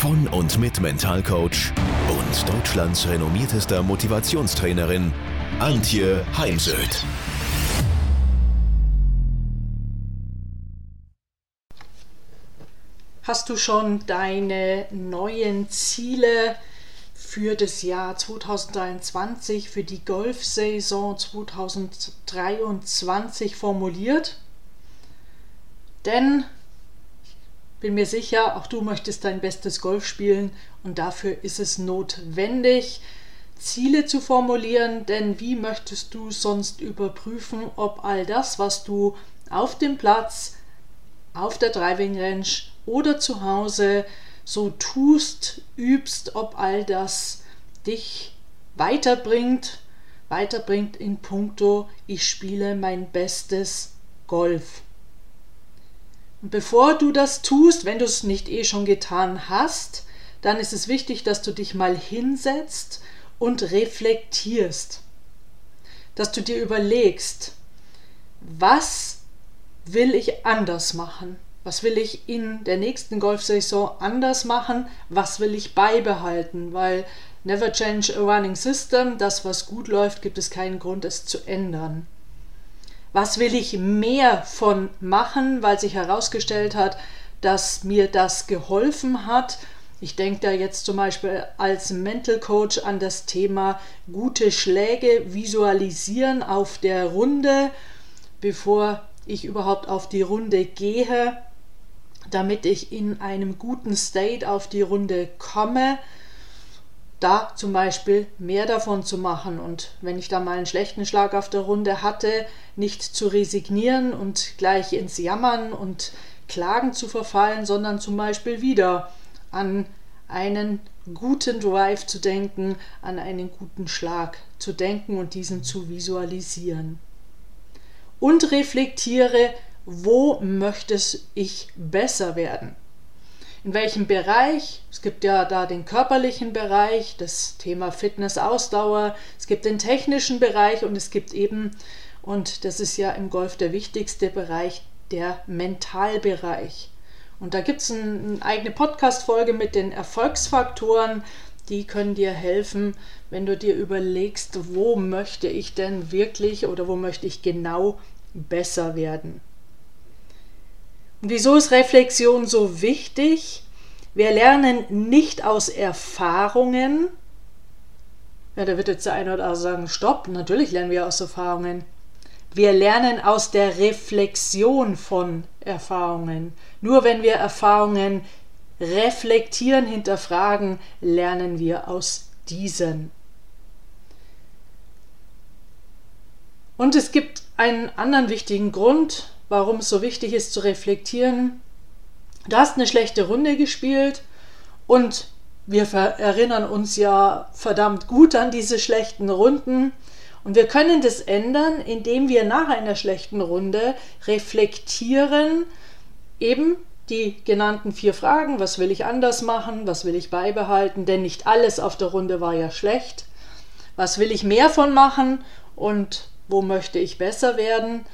von und mit Mentalcoach und Deutschlands renommiertester Motivationstrainerin Antje Heimsöth. Hast du schon deine neuen Ziele für das Jahr 2023, für die Golfsaison 2023 formuliert? Denn bin mir sicher, auch du möchtest dein bestes Golf spielen und dafür ist es notwendig, Ziele zu formulieren, denn wie möchtest du sonst überprüfen, ob all das, was du auf dem Platz, auf der Driving Range oder zu Hause so tust, übst, ob all das dich weiterbringt, weiterbringt in puncto, ich spiele mein bestes Golf. Und bevor du das tust, wenn du es nicht eh schon getan hast, dann ist es wichtig, dass du dich mal hinsetzt und reflektierst. Dass du dir überlegst, was will ich anders machen? Was will ich in der nächsten Golfsaison anders machen? Was will ich beibehalten? Weil never change a running system, das was gut läuft, gibt es keinen Grund, es zu ändern was will ich mehr von machen, weil sich herausgestellt hat, dass mir das geholfen hat. Ich denke da jetzt zum Beispiel als Mental Coach an das Thema gute Schläge visualisieren auf der Runde, bevor ich überhaupt auf die Runde gehe, damit ich in einem guten State auf die Runde komme da zum Beispiel mehr davon zu machen und wenn ich da mal einen schlechten Schlag auf der Runde hatte, nicht zu resignieren und gleich ins Jammern und Klagen zu verfallen, sondern zum Beispiel wieder an einen guten Drive zu denken, an einen guten Schlag zu denken und diesen zu visualisieren. Und reflektiere, wo möchtest ich besser werden? In welchem Bereich. Es gibt ja da den körperlichen Bereich, das Thema Fitness, Ausdauer. Es gibt den technischen Bereich und es gibt eben, und das ist ja im Golf der wichtigste Bereich, der Mentalbereich. Und da gibt es ein, eine eigene Podcast-Folge mit den Erfolgsfaktoren, die können dir helfen, wenn du dir überlegst, wo möchte ich denn wirklich oder wo möchte ich genau besser werden. Wieso ist Reflexion so wichtig? Wir lernen nicht aus Erfahrungen. Ja, da wird jetzt der eine oder andere sagen, stopp, natürlich lernen wir aus Erfahrungen. Wir lernen aus der Reflexion von Erfahrungen. Nur wenn wir Erfahrungen reflektieren, hinterfragen, lernen wir aus diesen. Und es gibt einen anderen wichtigen Grund, warum es so wichtig ist zu reflektieren. Du hast eine schlechte Runde gespielt und wir erinnern uns ja verdammt gut an diese schlechten Runden. Und wir können das ändern, indem wir nach einer schlechten Runde reflektieren, eben die genannten vier Fragen, was will ich anders machen, was will ich beibehalten, denn nicht alles auf der Runde war ja schlecht. Was will ich mehr von machen und wo möchte ich besser werden?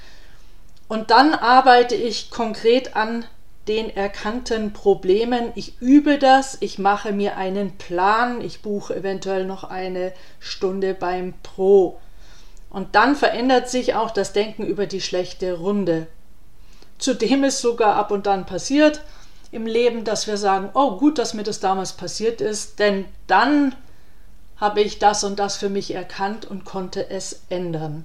Und dann arbeite ich konkret an den erkannten Problemen. Ich übe das, ich mache mir einen Plan, ich buche eventuell noch eine Stunde beim Pro. Und dann verändert sich auch das Denken über die schlechte Runde. Zudem ist sogar ab und an passiert im Leben, dass wir sagen, oh gut, dass mir das damals passiert ist, denn dann habe ich das und das für mich erkannt und konnte es ändern.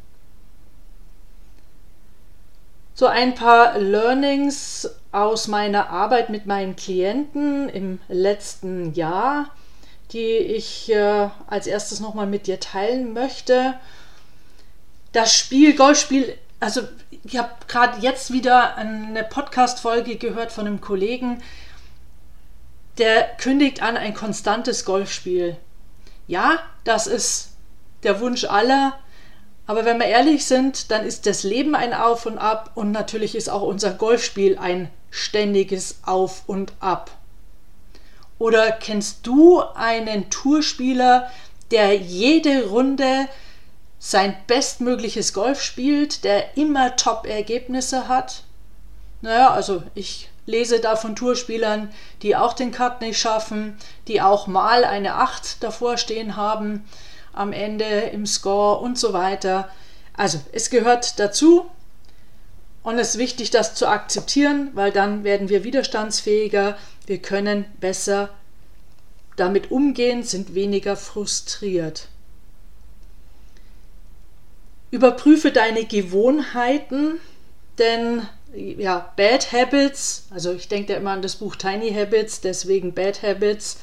So ein paar Learnings aus meiner Arbeit mit meinen Klienten im letzten Jahr, die ich äh, als erstes nochmal mit dir teilen möchte. Das Spiel, Golfspiel, also ich habe gerade jetzt wieder eine Podcast-Folge gehört von einem Kollegen, der kündigt an ein konstantes Golfspiel. Ja, das ist der Wunsch aller. Aber wenn wir ehrlich sind, dann ist das Leben ein Auf und Ab und natürlich ist auch unser Golfspiel ein ständiges Auf und Ab. Oder kennst du einen Tourspieler, der jede Runde sein bestmögliches Golf spielt, der immer Top-Ergebnisse hat? Naja, also ich lese da von Tourspielern, die auch den Cut nicht schaffen, die auch mal eine 8 davor stehen haben am Ende im Score und so weiter. Also es gehört dazu und es ist wichtig, das zu akzeptieren, weil dann werden wir widerstandsfähiger, wir können besser damit umgehen, sind weniger frustriert. Überprüfe deine Gewohnheiten, denn ja, Bad Habits, also ich denke da immer an das Buch Tiny Habits, deswegen Bad Habits,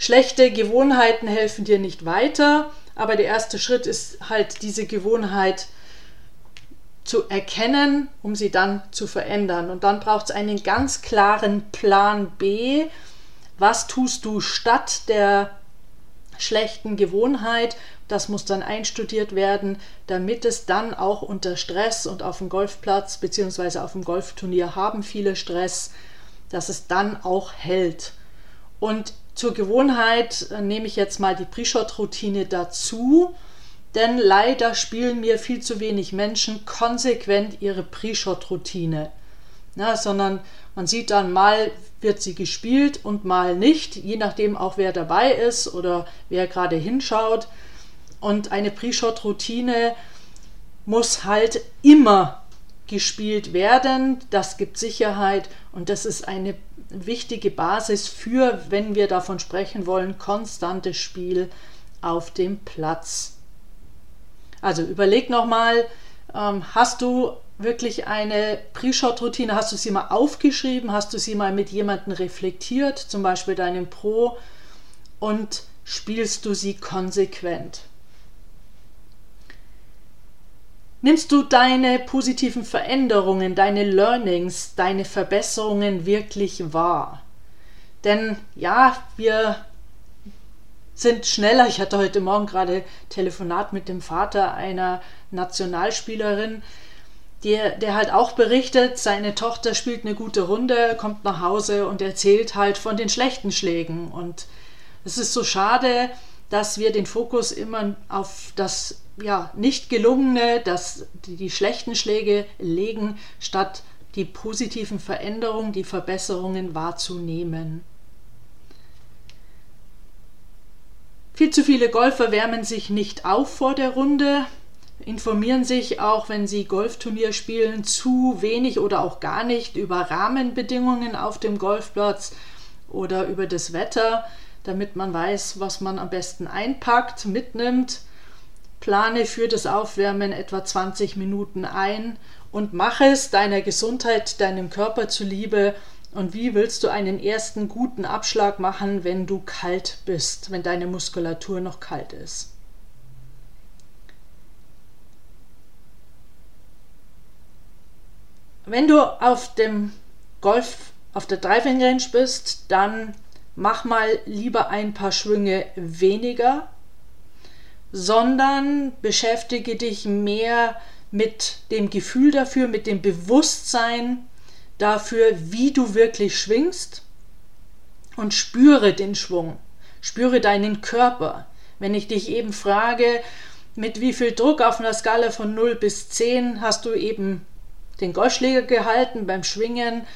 Schlechte Gewohnheiten helfen dir nicht weiter, aber der erste Schritt ist halt diese Gewohnheit zu erkennen, um sie dann zu verändern. Und dann braucht es einen ganz klaren Plan B. Was tust du statt der schlechten Gewohnheit? Das muss dann einstudiert werden, damit es dann auch unter Stress und auf dem Golfplatz bzw. auf dem Golfturnier haben viele Stress, dass es dann auch hält. Und zur Gewohnheit äh, nehme ich jetzt mal die Pre-Shot-Routine dazu, denn leider spielen mir viel zu wenig Menschen konsequent ihre Pre-Shot-Routine. sondern man sieht dann mal wird sie gespielt und mal nicht, je nachdem auch wer dabei ist oder wer gerade hinschaut. Und eine Pre-Shot-Routine muss halt immer gespielt werden. Das gibt Sicherheit und das ist eine wichtige Basis für, wenn wir davon sprechen wollen, konstantes Spiel auf dem Platz. Also überleg nochmal, ähm, hast du wirklich eine Pre-Shot-Routine, hast du sie mal aufgeschrieben, hast du sie mal mit jemandem reflektiert, zum Beispiel deinem Pro, und spielst du sie konsequent? Nimmst du deine positiven Veränderungen, deine Learnings, deine Verbesserungen wirklich wahr? Denn ja, wir sind schneller. Ich hatte heute Morgen gerade Telefonat mit dem Vater einer Nationalspielerin, der, der halt auch berichtet, seine Tochter spielt eine gute Runde, kommt nach Hause und erzählt halt von den schlechten Schlägen. Und es ist so schade, dass wir den Fokus immer auf das ja, nicht gelungene, dass die, schlechten Schläge legen, statt die positiven Veränderungen, die Verbesserungen wahrzunehmen. Viel zu viele Golfer wärmen sich nicht auf vor der Runde, informieren sich auch, wenn sie Golfturnier spielen, zu wenig oder auch gar nicht über Rahmenbedingungen auf dem Golfplatz oder über das Wetter, damit man weiß, was man am besten einpackt, mitnimmt Plane für das Aufwärmen etwa 20 Minuten ein und mache es deiner Gesundheit, deinem Körper zuliebe. Und wie willst du einen ersten guten Abschlag machen, wenn du kalt bist, wenn deine Muskulatur noch kalt ist? Wenn du auf dem Golf, auf der Driving Range bist, dann mach mal lieber ein paar Schwünge weniger sondern beschäftige dich mehr mit dem Gefühl dafür, mit dem Bewusstsein dafür, wie du wirklich schwingst und spüre den Schwung, spüre deinen Körper. Wenn ich dich eben frage, mit wie viel Druck auf einer Skala von 0 bis 10 hast du eben den Golfschläger gehalten beim Schwingen.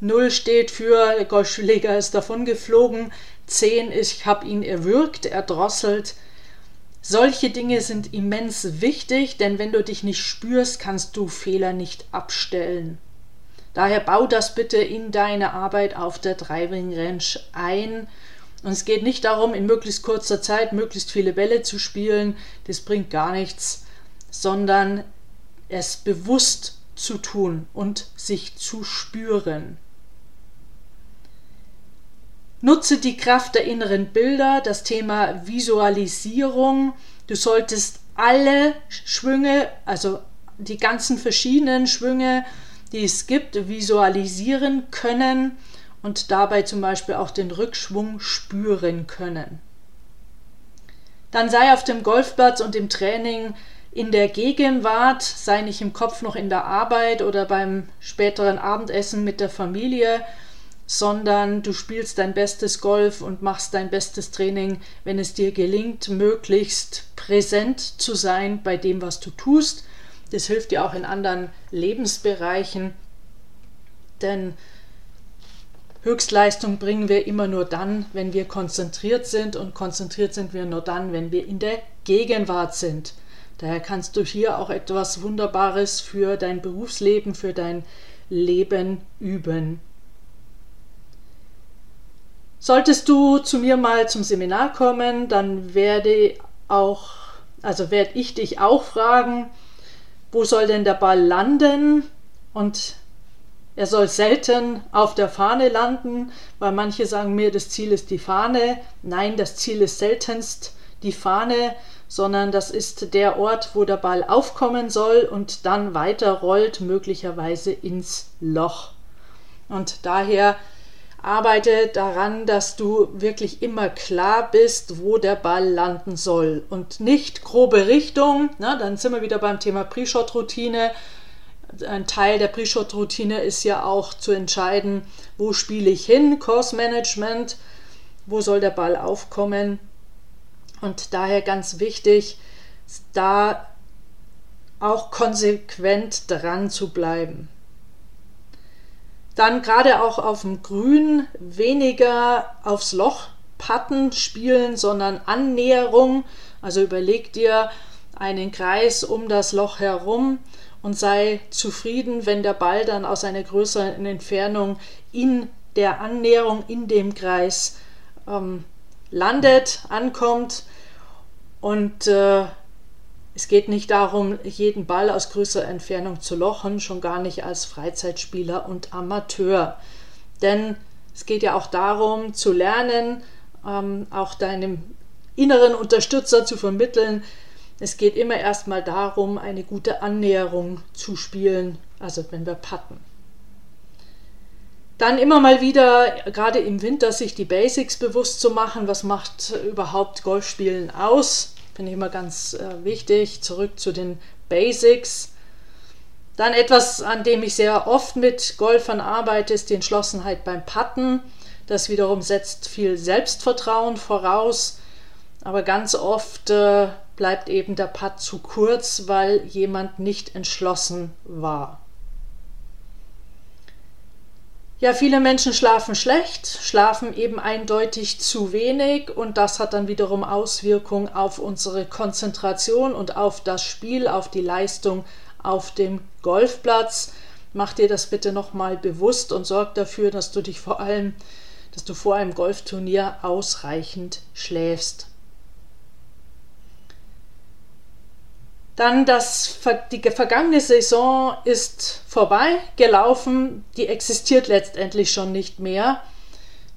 0 steht für, der Golfschläger ist davon geflogen. 10 ist, ich habe ihn erwürgt, erdrosselt. Solche Dinge sind immens wichtig, denn wenn du dich nicht spürst, kannst du Fehler nicht abstellen. Daher bau das bitte in deine Arbeit auf der Driving Range ein. Und es geht nicht darum, in möglichst kurzer Zeit möglichst viele Bälle zu spielen, das bringt gar nichts, sondern es bewusst zu tun und sich zu spüren. Nutze die Kraft der inneren Bilder, das Thema Visualisierung. Du solltest alle Schwünge, also die ganzen verschiedenen Schwünge, die es gibt, visualisieren können und dabei zum Beispiel auch den Rückschwung spüren können. Dann sei auf dem Golfplatz und im Training in der Gegenwart, sei nicht im Kopf noch in der Arbeit oder beim späteren Abendessen mit der Familie, sondern du spielst dein bestes Golf und machst dein bestes Training, wenn es dir gelingt, möglichst präsent zu sein bei dem, was du tust. Das hilft dir auch in anderen Lebensbereichen, denn Höchstleistung bringen wir immer nur dann, wenn wir konzentriert sind und konzentriert sind wir nur dann, wenn wir in der Gegenwart sind. Daher kannst du hier auch etwas Wunderbares für dein Berufsleben, für dein Leben üben. Solltest du zu mir mal zum Seminar kommen, dann werde auch, also werde ich dich auch fragen, wo soll denn der Ball landen? Und er soll selten auf der Fahne landen, weil manche sagen mir, das Ziel ist die Fahne. Nein, das Ziel ist seltenst die Fahne, sondern das ist der Ort, wo der Ball aufkommen soll und dann weiter rollt, möglicherweise ins Loch. Und daher arbeite daran, dass du wirklich immer klar bist, wo der Ball landen soll und nicht grobe Richtung. Na, dann sind wir wieder beim Thema Pre-Shot-Routine. Ein Teil der Pre-Shot-Routine ist ja auch zu entscheiden, wo spiele ich hin, Course-Management, wo soll der Ball aufkommen. Und daher ganz wichtig, da auch konsequent dran zu bleiben. Dann gerade auch auf dem Grün weniger aufs Loch patten spielen, sondern Annäherung. Also überleg dir einen Kreis um das Loch herum und sei zufrieden, wenn der Ball dann aus einer größeren Entfernung in der Annäherung in dem Kreis ähm, landet, ankommt. Und äh, es geht nicht darum, jeden Ball aus größerer Entfernung zu lochen, schon gar nicht als Freizeitspieler und Amateur. Denn es geht ja auch darum, zu lernen, ähm, auch deinem inneren Unterstützer zu vermitteln. Es geht immer erstmal darum, eine gute Annäherung zu spielen, also wenn wir patten. Dann immer mal wieder, gerade im Winter, sich die Basics bewusst zu machen. Was macht überhaupt Golfspielen aus? Finde ich immer ganz äh, wichtig. Zurück zu den Basics. Dann etwas, an dem ich sehr oft mit Golfern arbeite, ist die Entschlossenheit beim Putten. Das wiederum setzt viel Selbstvertrauen voraus. Aber ganz oft äh, bleibt eben der Putt zu kurz, weil jemand nicht entschlossen war. Ja, viele Menschen schlafen schlecht, schlafen eben eindeutig zu wenig und das hat dann wiederum Auswirkungen auf unsere Konzentration und auf das Spiel, auf die Leistung auf dem Golfplatz. Mach dir das bitte nochmal bewusst und sorg dafür, dass du dich vor allem, dass du vor einem Golfturnier ausreichend schläfst. Dann das, die vergangene Saison ist vorbei gelaufen, die existiert letztendlich schon nicht mehr.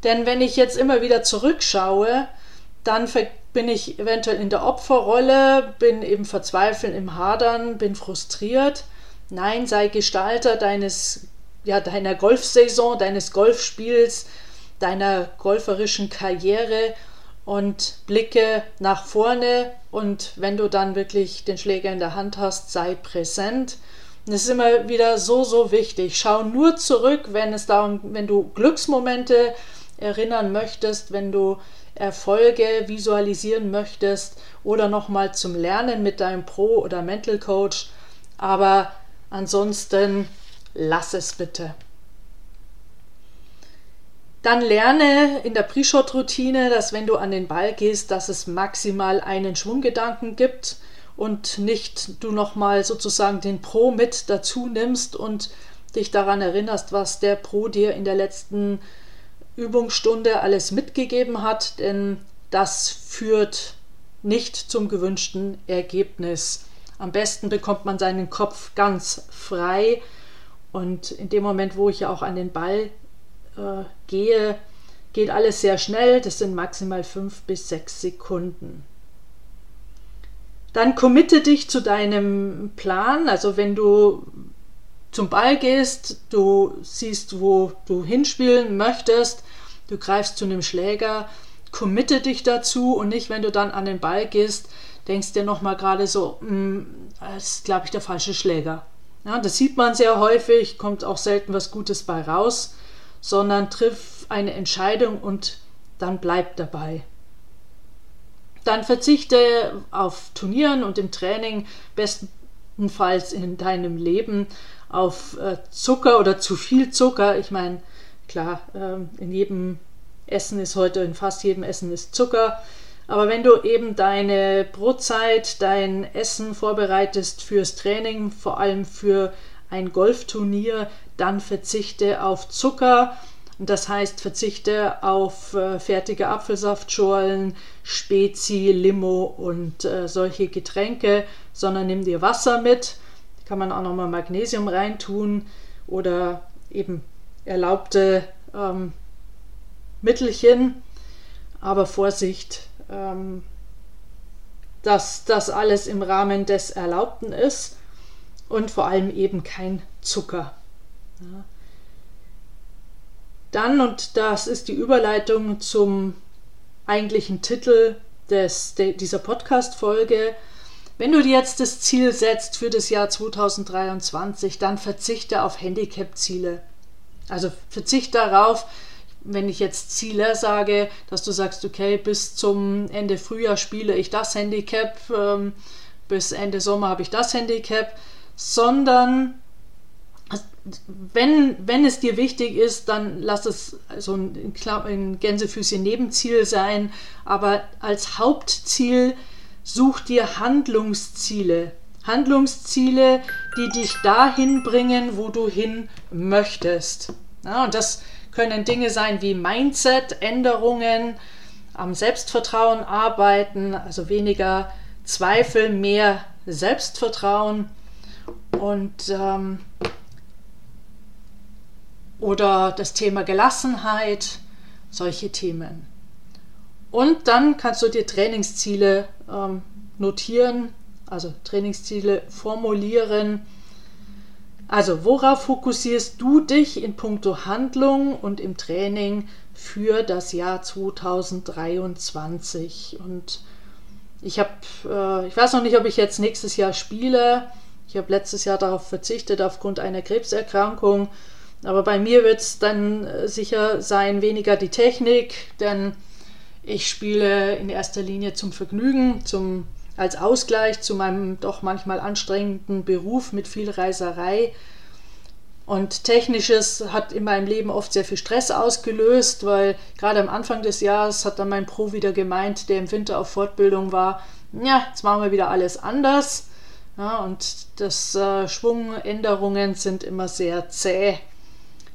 Denn wenn ich jetzt immer wieder zurückschaue, dann bin ich eventuell in der Opferrolle, bin eben verzweifelt im Hadern, bin frustriert. Nein, sei Gestalter deines, ja, deiner Golfsaison, deines Golfspiels, deiner golferischen Karriere und blicke nach vorne und wenn du dann wirklich den Schläger in der Hand hast, sei präsent. Und das ist immer wieder so, so wichtig. Schau nur zurück, wenn es darum, wenn du Glücksmomente erinnern möchtest, wenn du Erfolge visualisieren möchtest oder nochmal zum Lernen mit deinem Pro- oder Mental Coach. Aber ansonsten lass es bitte. Dann lerne in der Pre-Shot-Routine, dass wenn du an den Ball gehst, dass es maximal einen Schwunggedanken gibt und nicht du nochmal sozusagen den Pro mit dazu nimmst und dich daran erinnerst, was der Pro dir in der letzten Übungsstunde alles mitgegeben hat, denn das führt nicht zum gewünschten Ergebnis. Am besten bekommt man seinen Kopf ganz frei und in dem Moment, wo ich auch an den Ball äh, gehe, geht alles sehr schnell. Das sind maximal fünf bis sechs Sekunden. Dann committe dich zu deinem Plan. Also wenn du zum Ball gehst, du siehst, wo du hinspielen möchtest, du greifst zu einem Schläger, committe dich dazu und nicht, wenn du dann an den Ball gehst, denkst dir nochmal gerade so, hm, das ist, glaube ich, der falsche Schläger. Ja, das sieht man sehr häufig, kommt auch selten was Gutes bei raus, sondern triff eine Entscheidung und dann bleib dabei. Dann verzichte auf Turnieren und im Training, bestenfalls in deinem Leben, auf äh, Zucker oder zu viel Zucker. Ich meine, klar, ähm, in jedem Essen ist heute, in fast jedem Essen ist Zucker. Aber wenn du eben deine Brotzeit, dein Essen vorbereitest fürs Training, vor allem für ein Golfturnier, dann verzichte auf Zucker. Das heißt, verzichte auf äh, fertige Apfelsaftschorlen, Spezi, Limo und äh, solche Getränke, sondern nimm dir Wasser mit. Kann man auch nochmal Magnesium reintun oder eben erlaubte ähm, Mittelchen. Aber Vorsicht, ähm, dass das alles im Rahmen des Erlaubten ist und vor allem eben kein Zucker. Ja. Dann, und das ist die Überleitung zum eigentlichen Titel des, de, dieser Podcast-Folge, wenn du dir jetzt das Ziel setzt für das Jahr 2023, dann verzichte auf Handicap-Ziele. Also verzichte darauf, wenn ich jetzt Ziele sage, dass du sagst, okay, bis zum Ende Frühjahr spiele ich das Handicap, ähm, bis Ende Sommer habe ich das Handicap, sondern wenn, wenn es dir wichtig ist, dann lass es so ein, ein Gänsefüßchen Nebenziel sein, aber als Hauptziel such dir Handlungsziele. Handlungsziele, die dich dahin bringen, wo du hin möchtest. Ja, und das können Dinge sein wie Mindset-Änderungen, am Selbstvertrauen arbeiten, also weniger Zweifel, mehr Selbstvertrauen und ähm, oder das Thema Gelassenheit, solche Themen. Und dann kannst du dir Trainingsziele ähm, notieren, also Trainingsziele formulieren also worauf fokussierst du dich in puncto Handlung und im Training für das Jahr 2023? Und ich habe, äh, ich weiß noch nicht, ob ich jetzt nächstes Jahr spiele. Ich habe letztes Jahr darauf verzichtet aufgrund einer Krebserkrankung. Aber bei mir wird es dann äh, sicher sein, weniger die Technik, denn ich spiele in erster Linie zum Vergnügen, zum als Ausgleich zu meinem doch manchmal anstrengenden Beruf mit viel Reiserei. Und Technisches hat in meinem Leben oft sehr viel Stress ausgelöst, weil gerade am Anfang des Jahres hat dann mein Pro wieder gemeint, der im Winter auf Fortbildung war, ja, jetzt machen wir wieder alles anders. Ja, und das äh, Schwungänderungen sind immer sehr zäh.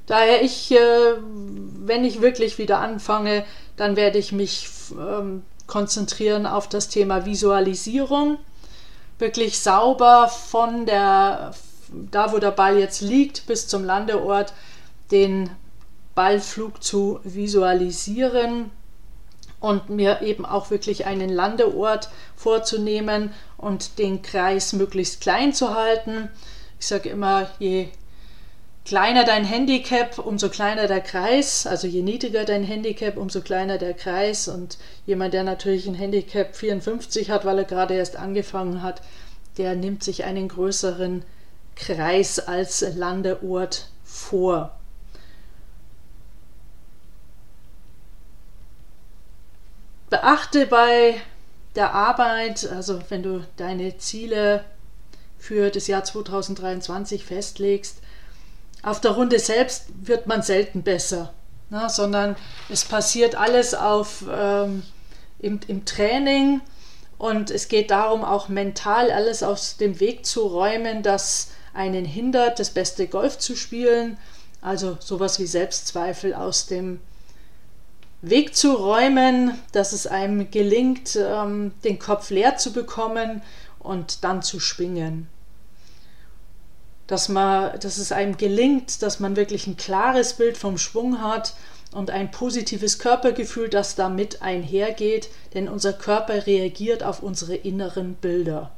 Daher ich, äh, wenn ich wirklich wieder anfange, dann werde ich mich ähm, konzentrieren auf das Thema Visualisierung. Wirklich sauber von der, da wo der Ball jetzt liegt, bis zum Landeort, den Ballflug zu visualisieren und mir eben auch wirklich einen Landeort vorzunehmen und den Kreis möglichst klein zu halten. Ich sage immer, je kleiner dein Handicap, umso kleiner der Kreis. Also je niedriger dein Handicap, umso kleiner der Kreis. Und jemand, der natürlich ein Handicap 54 hat, weil er gerade erst angefangen hat, der nimmt sich einen größeren Kreis als Landeort vor. Beachte bei der Arbeit, also wenn du deine Ziele für das Jahr 2023 festlegst, auf der Runde selbst wird man selten besser, ne, sondern es passiert alles auf, ähm, im, im Training. Und es geht darum, auch mental alles aus dem Weg zu räumen, das einen hindert, das beste Golf zu spielen. Also sowas wie Selbstzweifel aus dem Weg zu räumen, dass es einem gelingt, ähm, den Kopf leer zu bekommen und dann zu schwingen dass, man, dass es einem gelingt, dass man wirklich ein klares Bild vom Schwung hat und ein positives Körpergefühl, das damit einhergeht, denn unser Körper reagiert auf unsere inneren Bilder.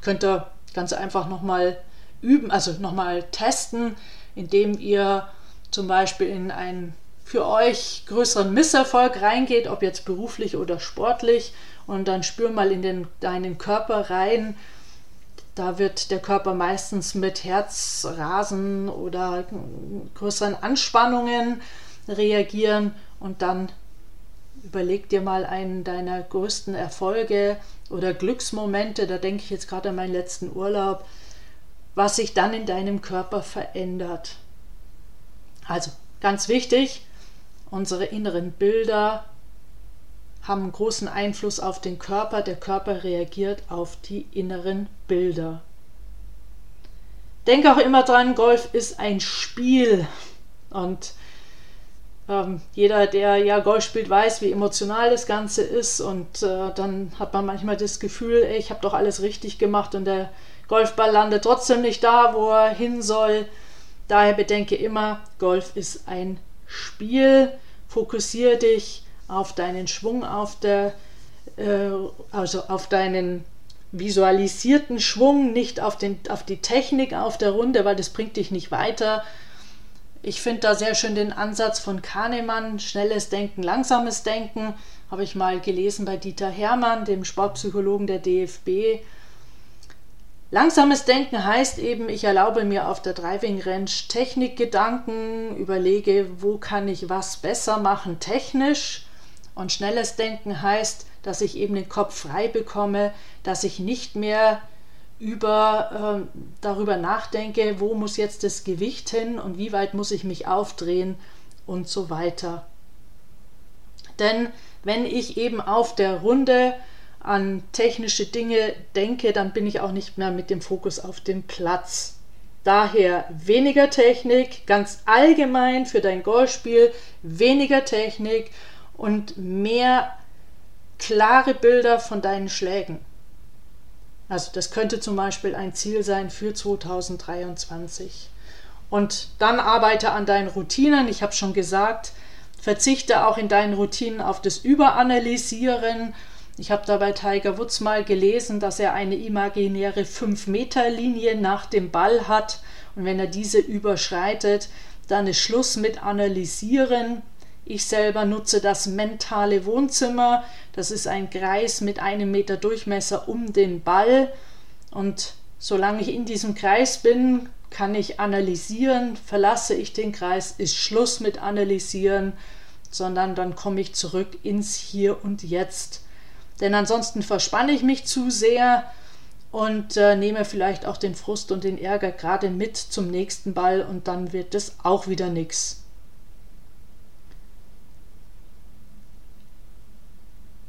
Könnt ihr ganz einfach nochmal üben, also nochmal testen, indem ihr zum Beispiel in ein für euch größeren Misserfolg reingeht, ob jetzt beruflich oder sportlich, und dann spür mal in den, deinen Körper rein. Da wird der Körper meistens mit Herzrasen oder größeren Anspannungen reagieren. Und dann überleg dir mal einen deiner größten Erfolge oder Glücksmomente, da denke ich jetzt gerade an meinen letzten Urlaub, was sich dann in deinem Körper verändert. Also ganz wichtig, unsere inneren Bilder haben großen Einfluss auf den Körper. Der Körper reagiert auf die inneren Bilder. Denke auch immer dran, Golf ist ein Spiel. Und ähm, jeder, der ja Golf spielt, weiß, wie emotional das Ganze ist. Und äh, dann hat man manchmal das Gefühl, ey, ich habe doch alles richtig gemacht und der Golfball landet trotzdem nicht da, wo er hin soll. Daher bedenke immer, Golf ist ein Spiel. Fokussiere dich auf deinen Schwung auf der, äh, also auf deinen visualisierten Schwung, nicht auf, den, auf die Technik auf der Runde, weil das bringt dich nicht weiter. Ich finde da sehr schön den Ansatz von Kahnemann, schnelles Denken, langsames Denken, habe ich mal gelesen bei Dieter Hermann, dem Sportpsychologen der DFB. Langsames Denken heißt eben, ich erlaube mir auf der Driving Range Technikgedanken, überlege, wo kann ich was besser machen technisch und schnelles Denken heißt, dass ich eben den Kopf frei bekomme, dass ich nicht mehr über, äh, darüber nachdenke, wo muss jetzt das Gewicht hin und wie weit muss ich mich aufdrehen und so weiter. Denn wenn ich eben auf der Runde an technische Dinge denke, dann bin ich auch nicht mehr mit dem Fokus auf dem Platz. Daher weniger Technik, ganz allgemein für dein Golfspiel, weniger Technik und mehr klare Bilder von deinen Schlägen. Also das könnte zum Beispiel ein Ziel sein für 2023. Und dann arbeite an deinen Routinen. Ich habe schon gesagt, verzichte auch in deinen Routinen auf das Überanalysieren. Ich habe da bei Tiger Woods mal gelesen, dass er eine imaginäre 5-Meter-Linie nach dem Ball hat. Und wenn er diese überschreitet, dann ist Schluss mit Analysieren. Ich selber nutze das mentale Wohnzimmer. Das ist ein Kreis mit einem Meter Durchmesser um den Ball. Und solange ich in diesem Kreis bin, kann ich analysieren. Verlasse ich den Kreis, ist Schluss mit analysieren, sondern dann komme ich zurück ins Hier und Jetzt. Denn ansonsten verspanne ich mich zu sehr und äh, nehme vielleicht auch den Frust und den Ärger gerade mit zum nächsten Ball und dann wird das auch wieder nichts.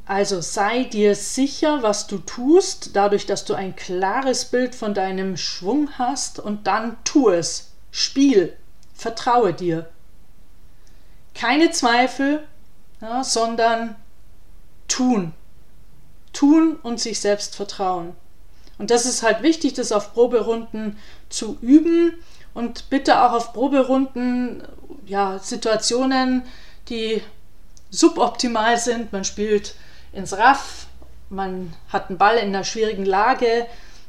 Also sei dir sicher, was du tust, dadurch, dass du ein klares Bild von deinem Schwung hast und dann tu es. Spiel. Vertraue dir. Keine Zweifel, ja, sondern tun. Tun und sich selbst vertrauen. Und das ist halt wichtig, das auf Proberunden zu üben und bitte auch auf Proberunden ja, Situationen, die suboptimal sind. Man spielt ins Raff, man hat einen Ball in einer schwierigen Lage.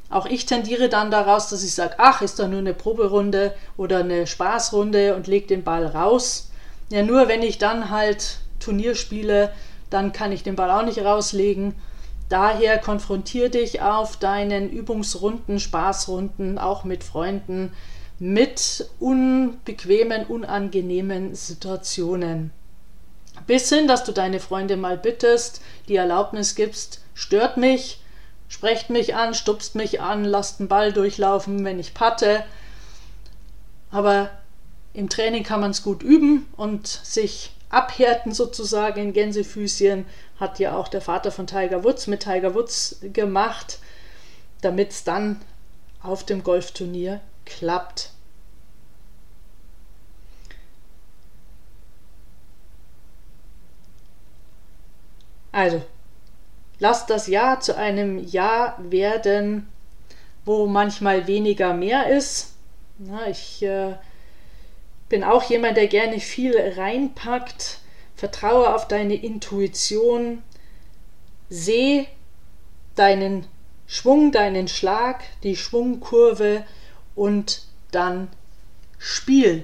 Auch ich tendiere dann daraus, dass ich sage, ach, ist doch nur eine Proberunde oder eine Spaßrunde und lege den Ball raus. Ja, nur wenn ich dann halt Turnier spiele, dann kann ich den Ball auch nicht rauslegen. Daher konfrontiere dich auf deinen Übungsrunden, Spaßrunden, auch mit Freunden, mit unbequemen, unangenehmen Situationen. Bis hin, dass du deine Freunde mal bittest, die Erlaubnis gibst, stört mich, sprecht mich an, stupst mich an, lasst den Ball durchlaufen, wenn ich patte. Aber im Training kann man es gut üben und sich abhärten sozusagen in Gänsefüßchen. Hat ja auch der Vater von Tiger Woods mit Tiger Woods gemacht, damit es dann auf dem Golfturnier klappt. Also, lass das Jahr zu einem Jahr werden, wo manchmal weniger mehr ist. Na, ich äh, bin auch jemand, der gerne viel reinpackt. Vertraue auf deine Intuition. Seh deinen Schwung, deinen Schlag, die Schwungkurve und dann spiel.